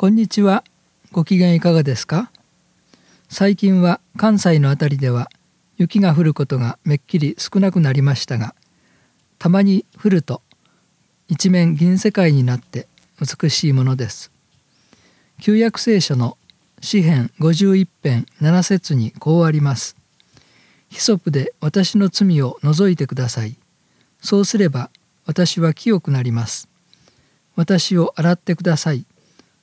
こんにちは。ご機嫌いかがですか？最近は関西の辺りでは雪が降ることがめっきり少なくなりましたが、たまに降ると一面銀世界になって美しいものです。旧約聖書の詩編51編7節にこうあります。ヒソプで私の罪を除いてください。そうすれば私は清くなります。私を洗ってください。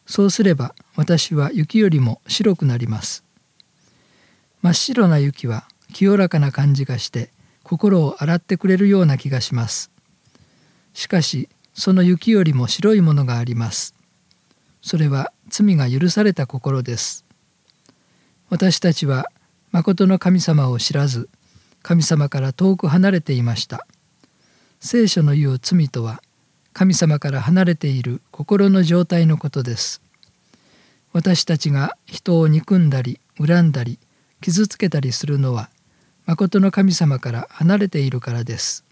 そうすれば私は雪よりも白くなります。真っ白な雪は清らかな感じがして心を洗ってくれるような気がします。しかしその雪よりも白いものがあります。それは罪が許された心です。私たちは誠の神様を知らず神様から遠く離れていました。聖書の言う罪とは神様から離れている心の状態のことです。私たちが人を憎んだり恨んだり傷つけたりするのは誠の神様から離れているからです。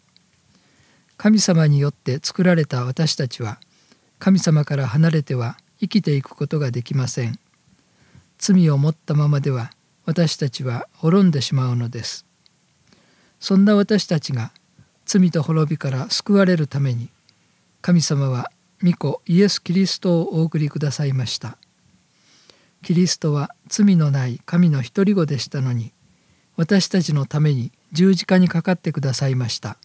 神様によって作られた私たちは神様から離れては生きていくことができません。罪を持ったままでは私たちは滅んでしまうのです。そんな私たちが罪と滅びから救われるために神様は御子イエス・キリストをお送りくださいました。キリストは罪のない神の独り子でしたのに私たちのために十字架にかかってくださいました。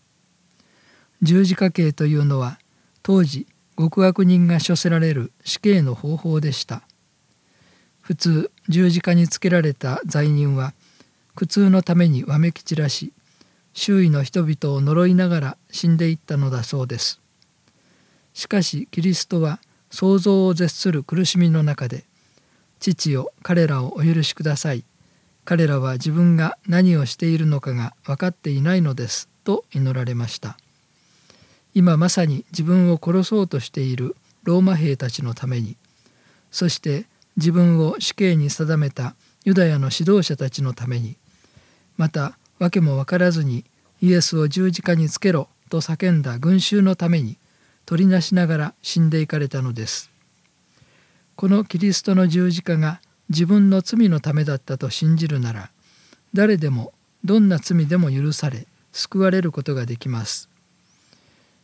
十字架刑というのは当時極悪人が処せられる死刑の方法でした。普通十字架につけられた罪人は苦痛のためにわめき散らし周囲の人々を呪いながら死んでいったのだそうです。しかしキリストは想像を絶する苦しみの中で「父よ彼らをお許しください」「彼らは自分が何をしているのかが分かっていないのです」と祈られました。今まさに自分を殺そうとしているローマ兵たちのために。そして自分を死刑に定めたユダヤの指導者たちのために。また訳も分からずにイエスを十字架につけろと叫んだ群衆のために。取りなしながら死んでいかれたのです。このキリストの十字架が自分の罪のためだったと信じるなら誰でもどんな罪でも許され救われることができます。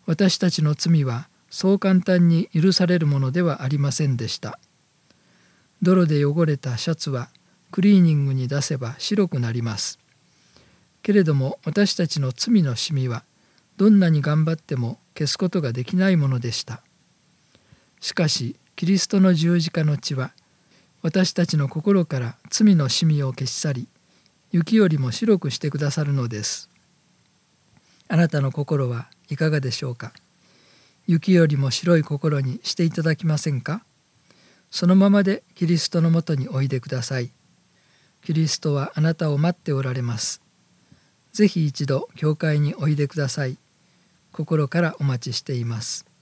私たちの罪はそう簡単に許されるものではありませんでした。泥で汚れたシャツはクリーニングに出せば白くなります。けれども私たちの罪のシミはどんなに頑張っても消すことができないものでした。しかしキリストの十字架の血は私たちの心から罪のシミを消し去り雪よりも白くしてくださるのです。あなたの心はいかがでしょうか？雪よりも白い心にしていただきませんか？そのままでキリストのもとにおいでください。キリストはあなたを待っておられます。ぜひ一度教会においでください。心からお待ちしています。